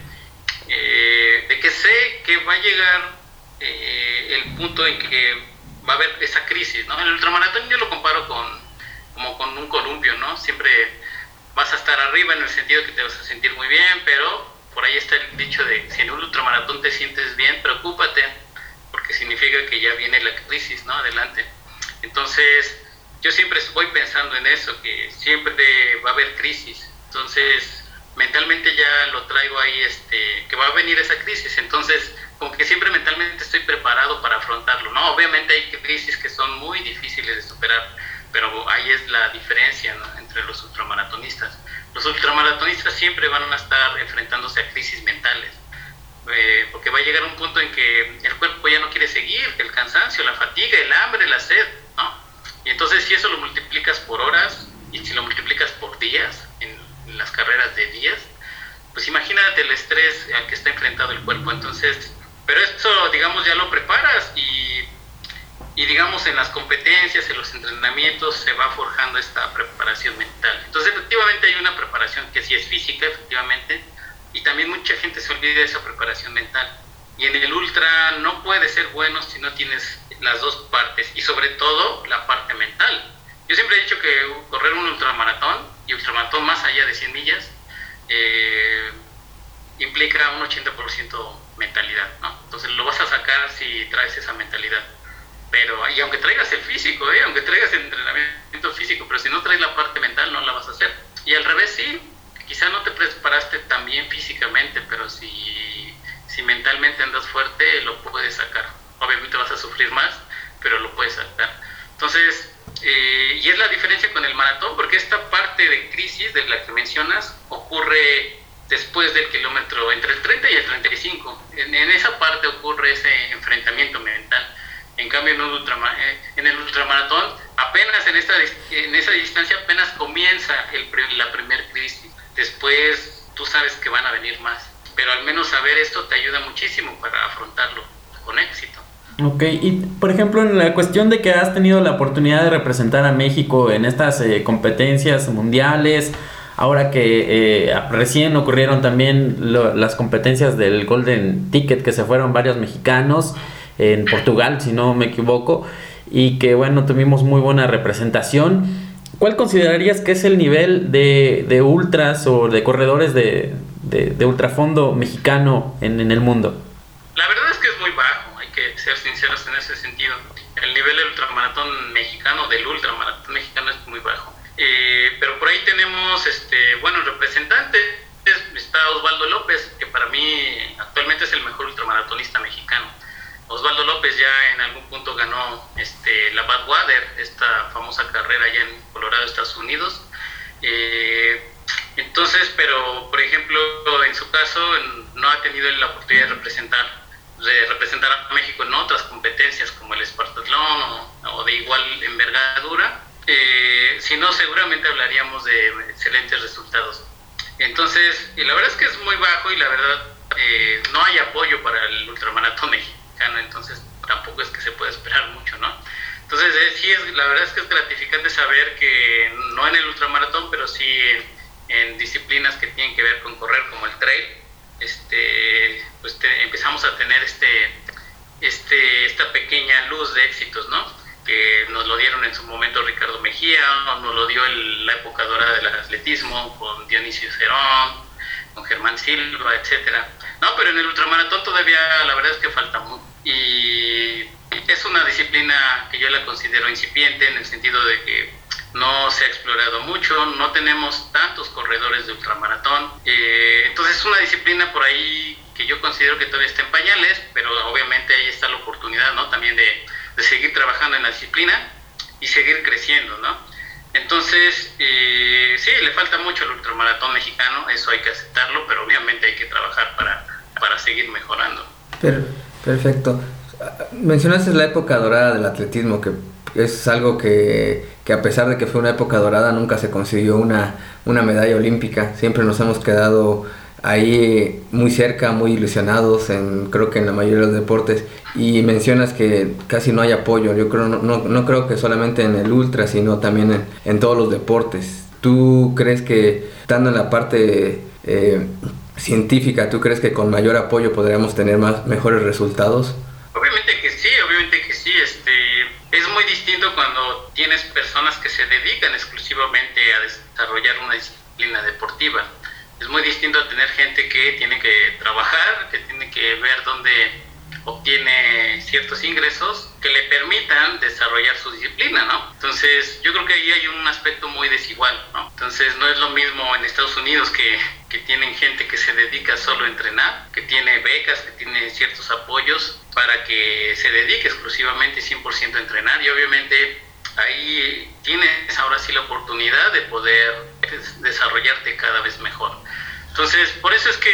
Speaker 5: eh, de que sé que va a llegar eh, el punto en que va a haber esa crisis, ¿no? El ultramaratón yo lo comparo con, como con un columpio, ¿no? Siempre vas a estar arriba en el sentido que te vas a sentir muy bien, pero por ahí está el dicho de si en un ultramaratón te sientes bien, preocúpate, porque significa que ya viene la crisis, ¿no? Adelante. Entonces, yo siempre voy pensando en eso, que siempre va a haber crisis. Entonces, mentalmente ya lo traigo ahí, este, que va a venir esa crisis. Entonces, como que siempre mentalmente estoy preparado para afrontarlo, ¿no? Obviamente hay crisis que son muy difíciles de superar, pero ahí es la diferencia entre los ultramaratonistas. Los ultramaratonistas siempre van a estar enfrentándose a crisis mentales, eh, porque va a llegar un punto en que el cuerpo ya no quiere seguir, el cansancio, la fatiga, el hambre, la sed, ¿no? Y entonces si eso lo multiplicas por horas y si lo multiplicas por días, en, las carreras de días, pues imagínate el estrés al que está enfrentado el cuerpo. Entonces, pero esto, digamos, ya lo preparas y, y, digamos, en las competencias, en los entrenamientos, se va forjando esta preparación mental. Entonces, efectivamente hay una preparación que sí es física, efectivamente, y también mucha gente se olvida de esa preparación mental. Y en el ultra no puede ser bueno si no tienes las dos partes y sobre todo la parte mental. Yo siempre he dicho que correr un ultramaratón y ultramaratón más allá de 100 millas eh, implica un 80% mentalidad, ¿no? Entonces lo vas a sacar si traes esa mentalidad. Pero, y aunque traigas el físico, ¿eh? aunque traigas el entrenamiento físico, pero si no traes la parte mental no la vas a hacer. Y al revés sí, quizá no te preparaste tan bien físicamente, pero si, si mentalmente andas fuerte lo puedes sacar obviamente vas a sufrir más, pero lo puedes sacar. Entonces, eh, y es la diferencia con el maratón, porque esta parte de crisis de la que mencionas ocurre después del kilómetro entre el 30 y el 35. En, en esa parte ocurre ese enfrentamiento mental. En cambio, en, un eh, en el ultramaratón, apenas en, esta, en esa distancia, apenas comienza el, la primera crisis. Después, tú sabes que van a venir más. Pero al menos saber esto te ayuda muchísimo para afrontarlo con éxito.
Speaker 3: Ok, y por ejemplo en la cuestión de que has tenido la oportunidad de representar a México en estas eh, competencias mundiales, ahora que eh, recién ocurrieron también las competencias del Golden Ticket, que se fueron varios mexicanos en Portugal, si no me equivoco, y que bueno, tuvimos muy buena representación. ¿Cuál considerarías que es el nivel de, de ultras o de corredores de, de, ultrafondo mexicano en, en el mundo?
Speaker 5: La verdad es que es muy bajo que ser sinceros en ese sentido. El nivel del ultramaratón mexicano, del ultramaratón mexicano. Eh, pero por ahí tenemos este, buenos representantes. Está Osvaldo López, que para mí actualmente es el mejor ultramaratonista mexicano. Osvaldo López ya en algún punto ganó este, la Badwater, esta famosa carrera allá en Colorado, Estados Unidos. Eh, entonces, pero por ejemplo, en su caso no ha tenido la oportunidad de representar de representar a México en otras competencias como el Espartatlón o, de igual envergadura, eh, si no seguramente hablaríamos de excelentes resultados. Entonces, y la verdad es que es muy bajo y la verdad eh, no hay apoyo para el ultramaratón mexicano, entonces tampoco es que se pueda esperar mucho, ¿no? Entonces, sí, es, la verdad es que es gratificante saber que no en el ultramaratón, pero sí en disciplinas que tienen que ver con correr como el trail, este, pues empezamos a tener este, este, esta pequeña luz de éxitos, ¿no? Que nos lo dieron en su momento Ricardo Mejía, nos lo dio la época dorada del atletismo con Dionisio Cerón, con Germán Silva, etcétera. No, pero en el ultramaratón todavía la verdad es que falta mucho. Y es una disciplina que yo la considero incipiente en el sentido de que no se ha explorado mucho, no tenemos tantos corredores de ultramaratón. Eh, entonces es una disciplina por ahí que yo considero que todavía está en pañales, pero obviamente ahí está la oportunidad ¿no? también de, seguir trabajando en la disciplina y seguir creciendo. ¿no? Entonces, eh, sí, le falta mucho al ultramaratón mexicano, eso hay que aceptarlo, pero obviamente hay que trabajar para, para seguir mejorando.
Speaker 4: perfecto. Mencionaste la época dorada del atletismo, que es algo que, que, a pesar de que fue una época dorada, nunca se consiguió una, una medalla olímpica. Siempre nos hemos quedado ahí muy cerca, muy ilusionados, en, creo que en la mayoría de los deportes. Y mencionas que casi no hay apoyo. Yo creo, no, no, creo que solamente en el ultra, sino también en, en todos los deportes. ¿Tú crees que, estando en la parte eh, científica, ¿tú crees que con mayor apoyo podríamos tener más, mejores resultados?
Speaker 5: Obviamente que sí, obviamente que sí. Este, es muy distinto cuando tienes personas que se dedican exclusivamente a desarrollar una disciplina deportiva. Es muy distinto a tener gente que tiene que trabajar, que tiene que ver dónde obtiene ciertos ingresos que le permitan desarrollar su disciplina, ¿no? Entonces, yo creo que ahí hay un aspecto muy desigual, ¿no? Entonces, no es lo mismo en Estados Unidos que, que tienen gente que se dedica solo a entrenar, que tiene becas, que tiene ciertos apoyos para que se dedique exclusivamente 100% a entrenar y obviamente ahí tienes ahora sí la oportunidad de poder desarrollarte cada vez mejor. Entonces, por eso es que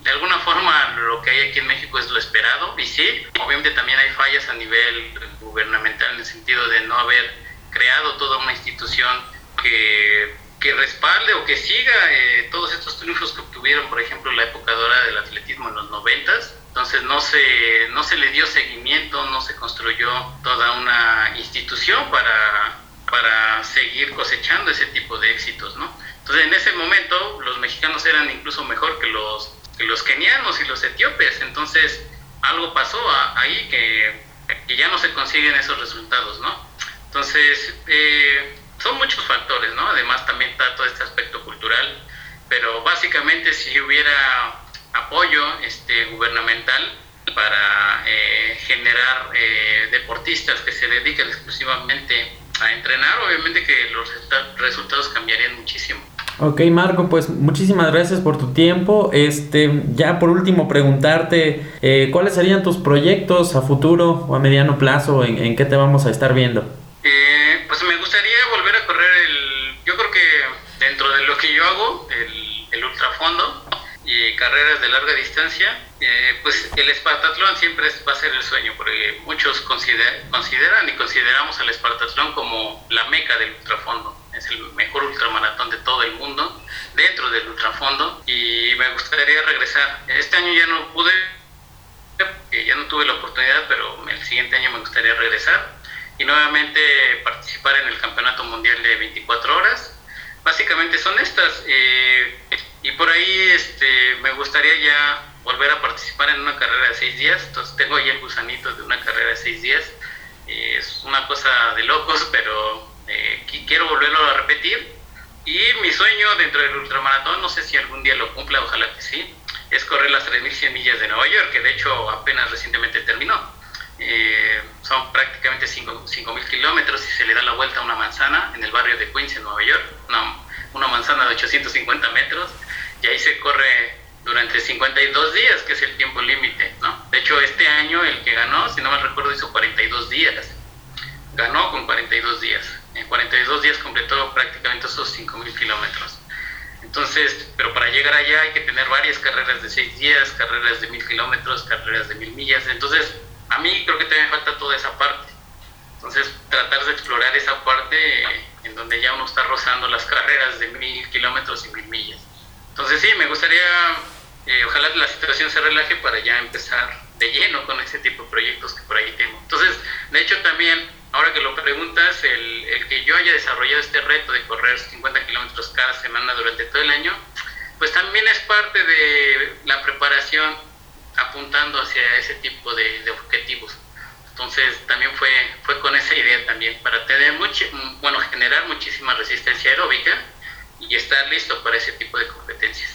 Speaker 5: de alguna forma lo que hay aquí en México es lo esperado y sí, obviamente también hay fallas a nivel gubernamental en el sentido de no haber creado toda una institución que, que respalde o que siga eh, todos estos triunfos que obtuvieron, por ejemplo, la época dorada del atletismo en los noventas. Entonces no se, no se le dio seguimiento, no se construyó toda una institución para, para seguir cosechando ese tipo de éxitos, ¿no? Entonces en ese momento los mexicanos eran incluso mejor que los, que los kenianos y los etíopes. Entonces algo pasó ahí que, que, ya no se consiguen esos resultados, ¿no? Entonces eh, son muchos factores, ¿no? Además también está todo este aspecto cultural, pero básicamente si hubiera apoyo este, gubernamental para eh, generar eh, deportistas que se dediquen exclusivamente a entrenar, obviamente que los resultados cambiarían muchísimo.
Speaker 3: Ok, Marco, pues muchísimas gracias por tu tiempo. Este, ya por último preguntarte, eh, ¿cuáles serían tus proyectos a futuro o a mediano plazo? ¿En, qué te vamos a estar viendo?
Speaker 5: Eh, pues me gustaría volver a correr el, yo creo que dentro de lo que yo hago, el, ultrafondo y carreras de larga distancia, eh, pues el Espartatlón siempre va a ser el sueño, porque muchos consideran y consideramos al Espartatlón como la meca del ultrafondo es el mejor ultramaratón de todo el mundo, dentro del ultrafondo, y me gustaría regresar. Este año ya no pude, ya no tuve la oportunidad, pero el siguiente año me gustaría regresar y nuevamente participar en el Campeonato Mundial de 24 horas. Básicamente son estas, eh, y por ahí este, me gustaría ya volver a participar en una carrera de seis días, entonces tengo ya el gusanito de una carrera de seis días. es una cosa de locos, pero eh, quiero volverlo a repetir. Y mi sueño dentro del ultramaratón, no sé si algún día lo cumpla, ojalá que sí, es correr las 3.100 millas de Nueva York, que de hecho apenas recientemente terminó. Eh, son prácticamente 5.000 kilómetros y se le da la vuelta a una manzana en el barrio de Queens, en Nueva York, una, una manzana de 850 metros, y ahí se corre durante 52 días, que es el tiempo límite. ¿no? De hecho, este año el que ganó, si no me recuerdo, hizo 42 días. Ganó con 42 días en 42 días completó prácticamente esos 5.000 kilómetros. Entonces, pero para llegar allá hay que tener varias carreras de 6 días, carreras de 1.000 kilómetros, carreras de 1.000 millas. Entonces, a mí creo que también falta toda esa parte. Entonces, tratar de explorar esa parte en donde ya uno está rozando las carreras de 1.000 kilómetros y 1.000 millas. Entonces, sí, me gustaría, eh, ojalá la situación se relaje para ya empezar de lleno con ese tipo de proyectos que por ahí tengo. Entonces, de hecho, también ahora que lo preguntas, el, el, que yo haya desarrollado este reto de correr 50 kilómetros cada semana durante todo el año, pues también es parte de la preparación apuntando hacia ese tipo de, de objetivos. Entonces también fue, fue con esa idea también, para tener mucho, bueno, generar muchísima resistencia aeróbica y estar listo para ese tipo de competencias.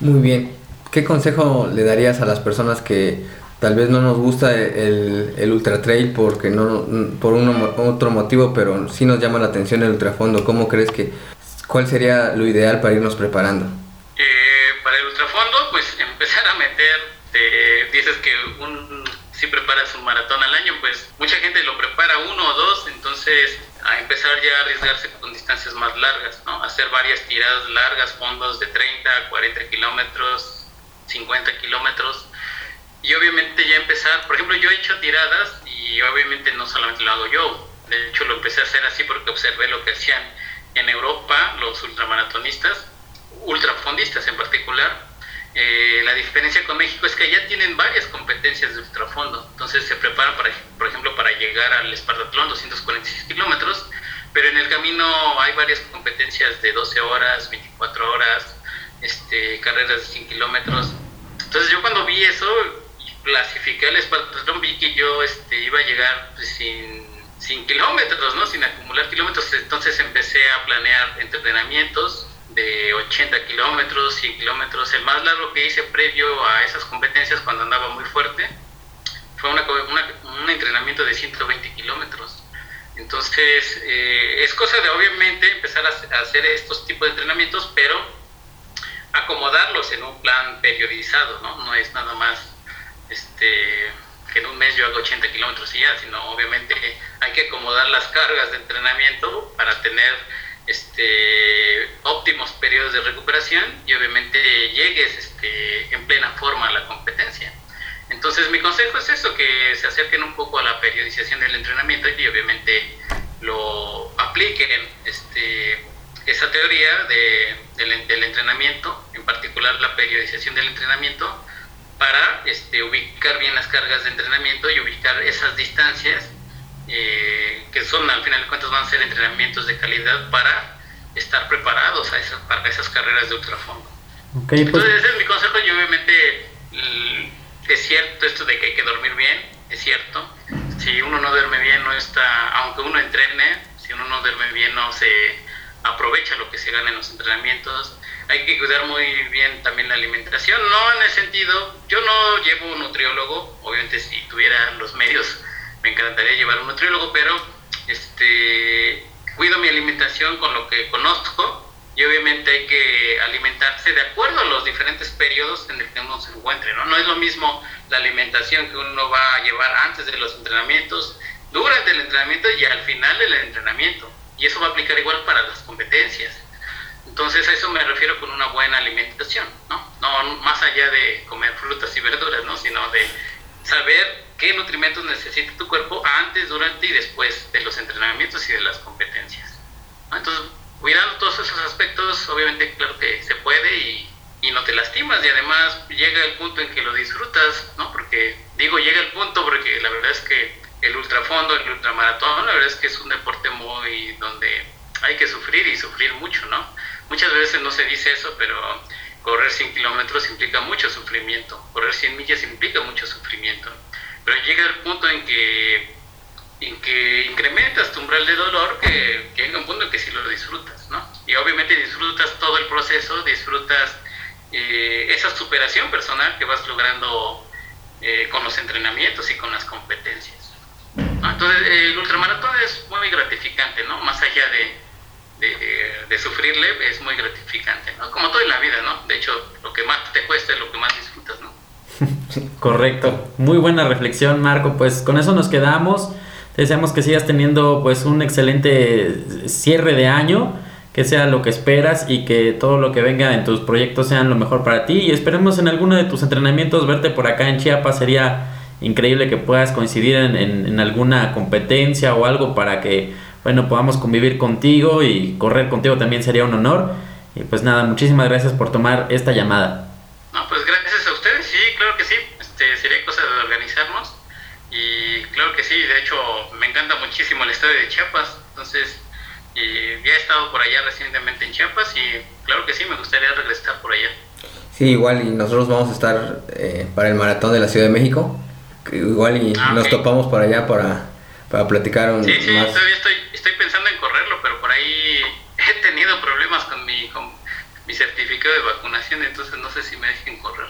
Speaker 4: Muy bien. ¿Qué consejo le darías a las personas que tal vez no nos gusta el, el ultra trail porque no por uno, otro motivo, pero sí nos llama la atención el ultrafondo. ¿Cómo crees que cuál sería lo ideal para irnos preparando?
Speaker 5: Eh, para el ultrafondo, pues empezar a meter, dices que un, si preparas un maratón al año, pues mucha gente lo prepara uno o dos, entonces a empezar ya a arriesgarse con distancias más largas, ¿no? Hacer varias tiradas largas, fondos de 30, 40 kilómetros, 50 kilómetros y obviamente ya empezar, por ejemplo, yo he hecho tiradas y obviamente no solamente lo hago yo, de hecho lo empecé a hacer así porque observé lo que hacían en Europa los ultramaratonistas, ultrafondistas en particular. Eh, la diferencia con México es que allá tienen varias competencias de ultrafondo, entonces se preparan, para, por ejemplo, para llegar al Espartatlón 246 kilómetros, pero en el camino hay varias competencias de 12 horas, 24 horas, este, carreras de 100 kilómetros. Entonces yo cuando vi eso, clasifiqué al escuadrón, vi que yo este, iba a llegar pues, sin, sin kilómetros, ¿no? sin acumular kilómetros, entonces empecé a planear entrenamientos de 80 kilómetros, 100 kilómetros. El más largo que hice previo a esas competencias cuando andaba muy fuerte fue una, un entrenamiento de 120 kilómetros. Entonces, eh, es cosa de obviamente empezar a, hacer estos tipos de entrenamientos, pero acomodarlos en un plan periodizado, ¿no? No es nada más este, que en un mes yo hago 80 kilómetros y ya, sino obviamente hay que acomodar las cargas de entrenamiento para tener este, óptimos periodos de recuperación y obviamente llegues este, en plena forma a la competencia. Entonces mi consejo es eso, que se acerquen un poco a la periodización del entrenamiento y obviamente lo apliquen este, esa teoría de, del, entrenamiento, en particular la periodización del entrenamiento, para este, ubicar bien las cargas de entrenamiento y ubicar esas distancias eh, que son al final de cuentas van a ser entrenamientos de calidad para estar preparados a esas, para esas carreras de ultrafondo. Okay, pues Entonces ese es mi consejo y obviamente es cierto esto de que hay que dormir bien, es cierto. Si uno no duerme bien, no está, aunque uno entrene, si uno no duerme bien, no se aprovecha lo que se gana en los entrenamientos. Hay que cuidar muy bien también la alimentación, no en el sentido, yo no llevo un nutriólogo, obviamente si tuviera los medios me encantaría llevar un nutriólogo, pero este cuido mi alimentación con lo que conozco y obviamente hay que alimentarse de acuerdo a los diferentes periodos en el que uno se encuentre, ¿no? No es lo mismo la alimentación que uno va a llevar antes de los entrenamientos, durante el entrenamiento y al final del entrenamiento. Y eso va a aplicar igual para las competencias. Entonces a eso me refiero con una buena alimentación, ¿no? No más allá de comer frutas y verduras, ¿no? Sino de saber qué nutrimentos necesita tu cuerpo antes, durante y después de los entrenamientos y de las competencias. Entonces cuidando todos esos aspectos, obviamente claro que se puede y, y, no te lastimas y además llega el punto en que lo disfrutas, ¿no? Porque digo llega el punto porque la verdad es que el ultrafondo, el ultramaratón, la verdad es que es un deporte muy donde hay que sufrir y sufrir mucho, ¿no? Muchas veces no se dice eso, pero correr 100 kilómetros implica mucho sufrimiento, correr 100 millas implica mucho sufrimiento, pero llega el punto en que en que incrementas tu umbral de dolor que, llega un punto en que sí lo disfrutas, ¿no? Y obviamente disfrutas todo el proceso, disfrutas eh, esa superación personal que vas logrando eh, con los entrenamientos y con las competencias. Entonces, el ultramaratón es muy gratificante, ¿no? Más allá de, de, sufrirle, es muy gratificante. Como todo en la vida, ¿no? De hecho, lo que más te cuesta es lo que más disfrutas, ¿no?
Speaker 3: Correcto. Muy buena reflexión, Marco. Pues con eso nos quedamos. Te deseamos que sigas teniendo pues un excelente cierre de año, que sea lo que esperas y que todo lo que venga en tus proyectos sean lo mejor para ti. Y esperemos en alguno de tus entrenamientos verte por acá en Chiapas. Sería increíble que puedas coincidir en, en alguna competencia o algo para que bueno podamos convivir contigo y correr contigo también sería un honor. Y pues nada, muchísimas gracias por tomar esta llamada.
Speaker 5: No, pues gracias a ustedes, sí, claro que sí. Este, sería cosa de organizarnos y claro que sí, de hecho me encanta muchísimo el estado de Chiapas, entonces y ya he estado por allá recientemente en Chiapas y claro que sí, me gustaría regresar por allá.
Speaker 4: Sí, igual y nosotros vamos a estar eh, para el maratón de la Ciudad de México, igual y ah, nos topamos por allá para, para platicar un
Speaker 5: Sí, sí, todavía estoy, estoy pensando en correrlo, pero por ahí he tenido problemas con mi, con mi certificado de vacunación, entonces no sé si me dejen correr.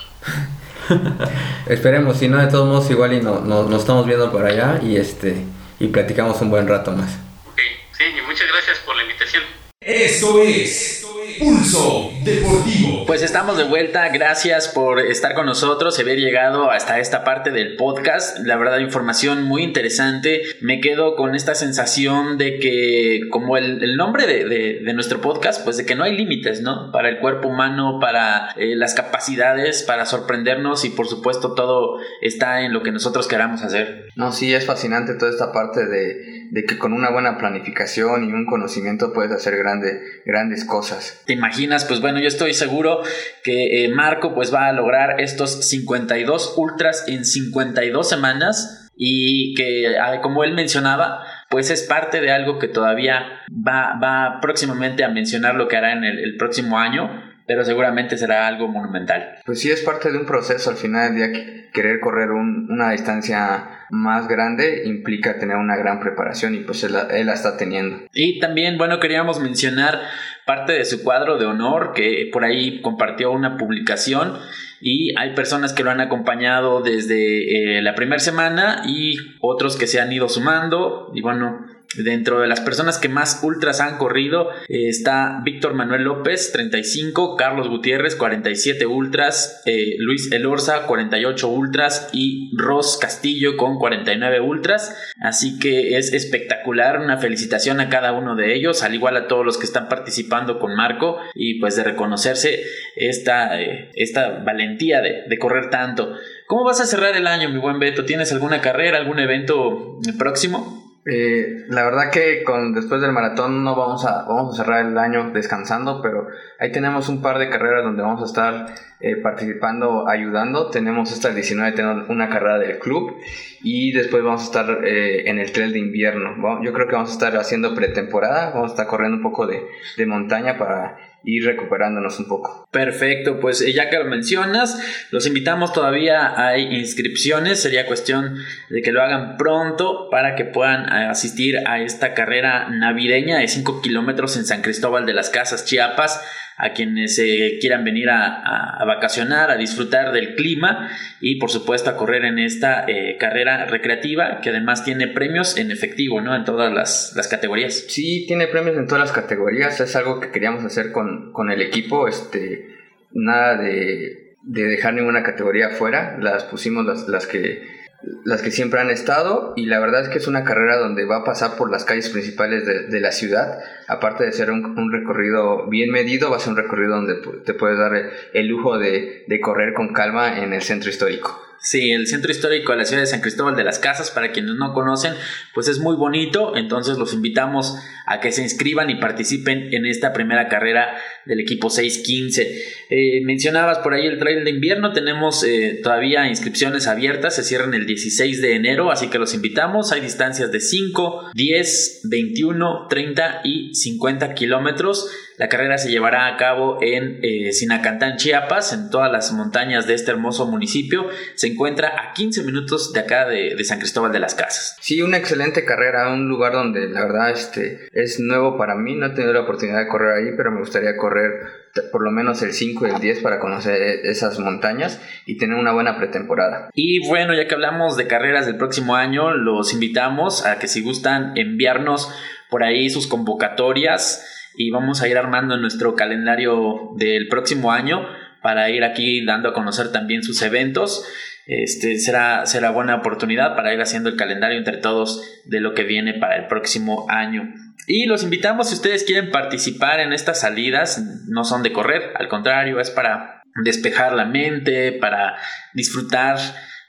Speaker 4: Esperemos, si no, de todos modos, igual y no, no, nos estamos viendo por allá y este y platicamos un buen rato más.
Speaker 5: Ok, sí, y muchas gracias por la invitación.
Speaker 1: Esto es Pulso Deportivo.
Speaker 3: Pues estamos de vuelta, gracias por estar con nosotros, haber llegado hasta esta parte del podcast. La verdad, información muy interesante. Me quedo con esta sensación de que, como el, nombre de, nuestro podcast, pues de que no hay límites, ¿no? Para el cuerpo humano, para eh, las capacidades, para sorprendernos y por supuesto todo está en lo que nosotros queramos hacer.
Speaker 4: No, sí, es fascinante toda esta parte de, de que con una buena planificación y un conocimiento puedes hacer grandes grandes cosas.
Speaker 3: ¿Te imaginas? Pues bueno, yo estoy seguro que eh, Marco pues va a lograr estos 52 ultras en 52 semanas y que ah, como él mencionaba, pues es parte de algo que todavía va, va próximamente a mencionar lo que hará en el, próximo año, pero seguramente será algo monumental.
Speaker 4: Pues sí, es parte de un proceso. Al final del día, querer correr una distancia más grande implica tener una gran preparación y pues él, él, la está teniendo.
Speaker 3: Y también, bueno, queríamos mencionar parte de su cuadro de honor que por ahí compartió una publicación y hay personas que lo han acompañado desde eh, la primera semana y otros que se han ido sumando y bueno Dentro de las personas que más ultras han corrido eh, está Víctor Manuel López, 35, Carlos Gutiérrez, 47 ultras, eh, Luis Elorza, 48 ultras y Ross Castillo con 49 ultras. Así que es espectacular, una felicitación a cada uno de ellos, al igual a todos los que están participando con Marco y pues de reconocerse esta, eh, esta valentía de, de correr tanto. ¿Cómo vas a cerrar el año, mi buen Beto? ¿Tienes alguna carrera, algún evento próximo?
Speaker 4: Eh, la verdad que con después del maratón no vamos a vamos a cerrar el año descansando, pero ahí tenemos un par de carreras donde vamos a estar eh, participando, ayudando. Tenemos esta 19 tenemos una carrera del club y después vamos a estar eh, en el trail de invierno. Yo creo que vamos a estar haciendo pretemporada, vamos a estar corriendo un poco de, de montaña para ir recuperándonos un poco.
Speaker 3: Perfecto, pues eh, ya que lo mencionas, los invitamos todavía, hay inscripciones, sería cuestión de que lo hagan pronto para que puedan eh, asistir a esta carrera navideña de 5 kilómetros en San Cristóbal de las Casas, Chiapas a quienes eh, quieran venir a, vacacionar, a disfrutar del clima y por supuesto a correr en esta eh, carrera recreativa que además tiene premios en efectivo, ¿no? En todas las, categorías.
Speaker 4: Sí, tiene premios en todas las categorías, es algo que queríamos hacer con, con el equipo, este, nada de, de, dejar ninguna categoría fuera, las pusimos las, las que las que siempre han estado y la verdad es que es una carrera donde va a pasar por las calles principales de, la ciudad, aparte de ser un, recorrido bien medido, va a ser un recorrido donde te puedes dar el, lujo de correr con calma en el centro histórico.
Speaker 3: Sí, el centro histórico de la ciudad de San Cristóbal de las Casas, para quienes no conocen, pues es muy bonito, entonces los invitamos a que se inscriban y participen en esta primera carrera del equipo 615. Eh, mencionabas por ahí el trail de invierno, tenemos eh, todavía inscripciones abiertas, se cierran el 16 de enero, así que los invitamos, hay distancias de 5, 10, 21, 30 y 50 kilómetros. La carrera se llevará a cabo en eh, Sinacantán, Chiapas, en todas las montañas de este hermoso municipio. Se encuentra a 15 minutos de acá de, San Cristóbal de las Casas.
Speaker 4: Sí, una excelente carrera, un lugar donde la verdad este, es nuevo para mí. No he tenido la oportunidad de correr ahí, pero me gustaría correr por lo menos el 5 y el 10 para conocer esas montañas y tener una buena pretemporada.
Speaker 3: Y bueno, ya que hablamos de carreras del próximo año, los invitamos a que si gustan enviarnos por ahí sus convocatorias y vamos a ir armando nuestro calendario del próximo año para ir aquí dando a conocer también sus eventos. Este será, será buena oportunidad para ir haciendo el calendario entre todos de lo que viene para el próximo año. Y los invitamos si ustedes quieren participar en estas salidas, no son de correr, al contrario, es para despejar la mente, para disfrutar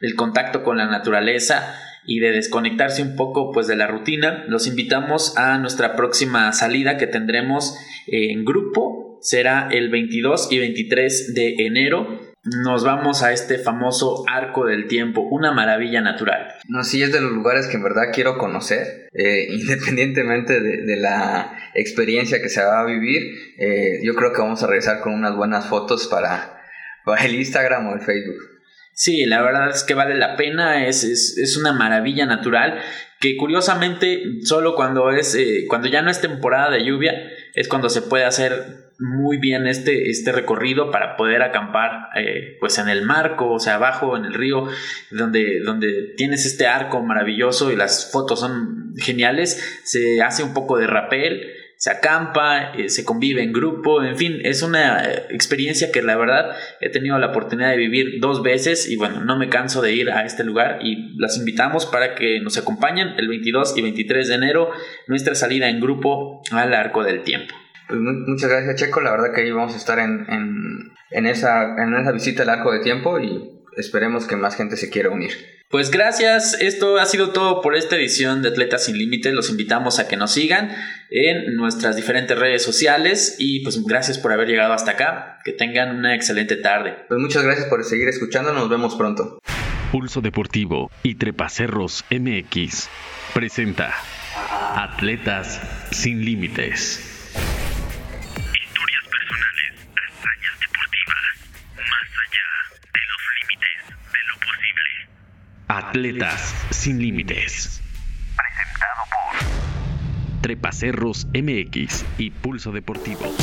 Speaker 3: del contacto con la naturaleza y de desconectarse un poco pues de la rutina, los invitamos a nuestra próxima salida que tendremos en grupo. Será el 22 y 23 de enero. Nos vamos a este famoso arco del tiempo, una maravilla natural.
Speaker 4: No, sí, es de los lugares que en verdad quiero conocer, eh, independientemente de, la experiencia que se va a vivir. Eh, yo creo que vamos a regresar con unas buenas fotos para, para el Instagram o el Facebook.
Speaker 3: Sí, la verdad es que vale la pena, es, es, una maravilla natural que curiosamente solo cuando es eh, cuando ya no es temporada de lluvia es cuando se puede hacer muy bien este, este recorrido para poder acampar eh, pues en el marco, o sea, abajo en el río, donde, donde tienes este arco maravilloso y las fotos son geniales, se hace un poco de rapel se acampa, eh, se convive en grupo, en fin, es una eh, experiencia que la verdad he tenido la oportunidad de vivir dos veces y bueno, no me canso de ir a este lugar y las invitamos para que nos acompañen el 22 y 23 de enero, nuestra salida en grupo al Arco del Tiempo.
Speaker 4: Pues muchas gracias Checo, la verdad que ahí vamos a estar en, en, esa, en esa visita al Arco del Tiempo y esperemos que más gente se quiera unir.
Speaker 3: Pues gracias, esto ha sido todo por esta edición de Atletas Sin Límites. Los invitamos a que nos sigan en nuestras diferentes redes sociales y pues gracias por haber llegado hasta acá. Que tengan una excelente tarde.
Speaker 4: Pues muchas gracias por seguir escuchando, nos vemos pronto.
Speaker 1: Pulso Deportivo y Trepacerros MX presenta.
Speaker 3: Atletas sin límites. Límites de lo posible. Atletas sin límites. Presentado por Trepacerros MX y Pulso Deportivo.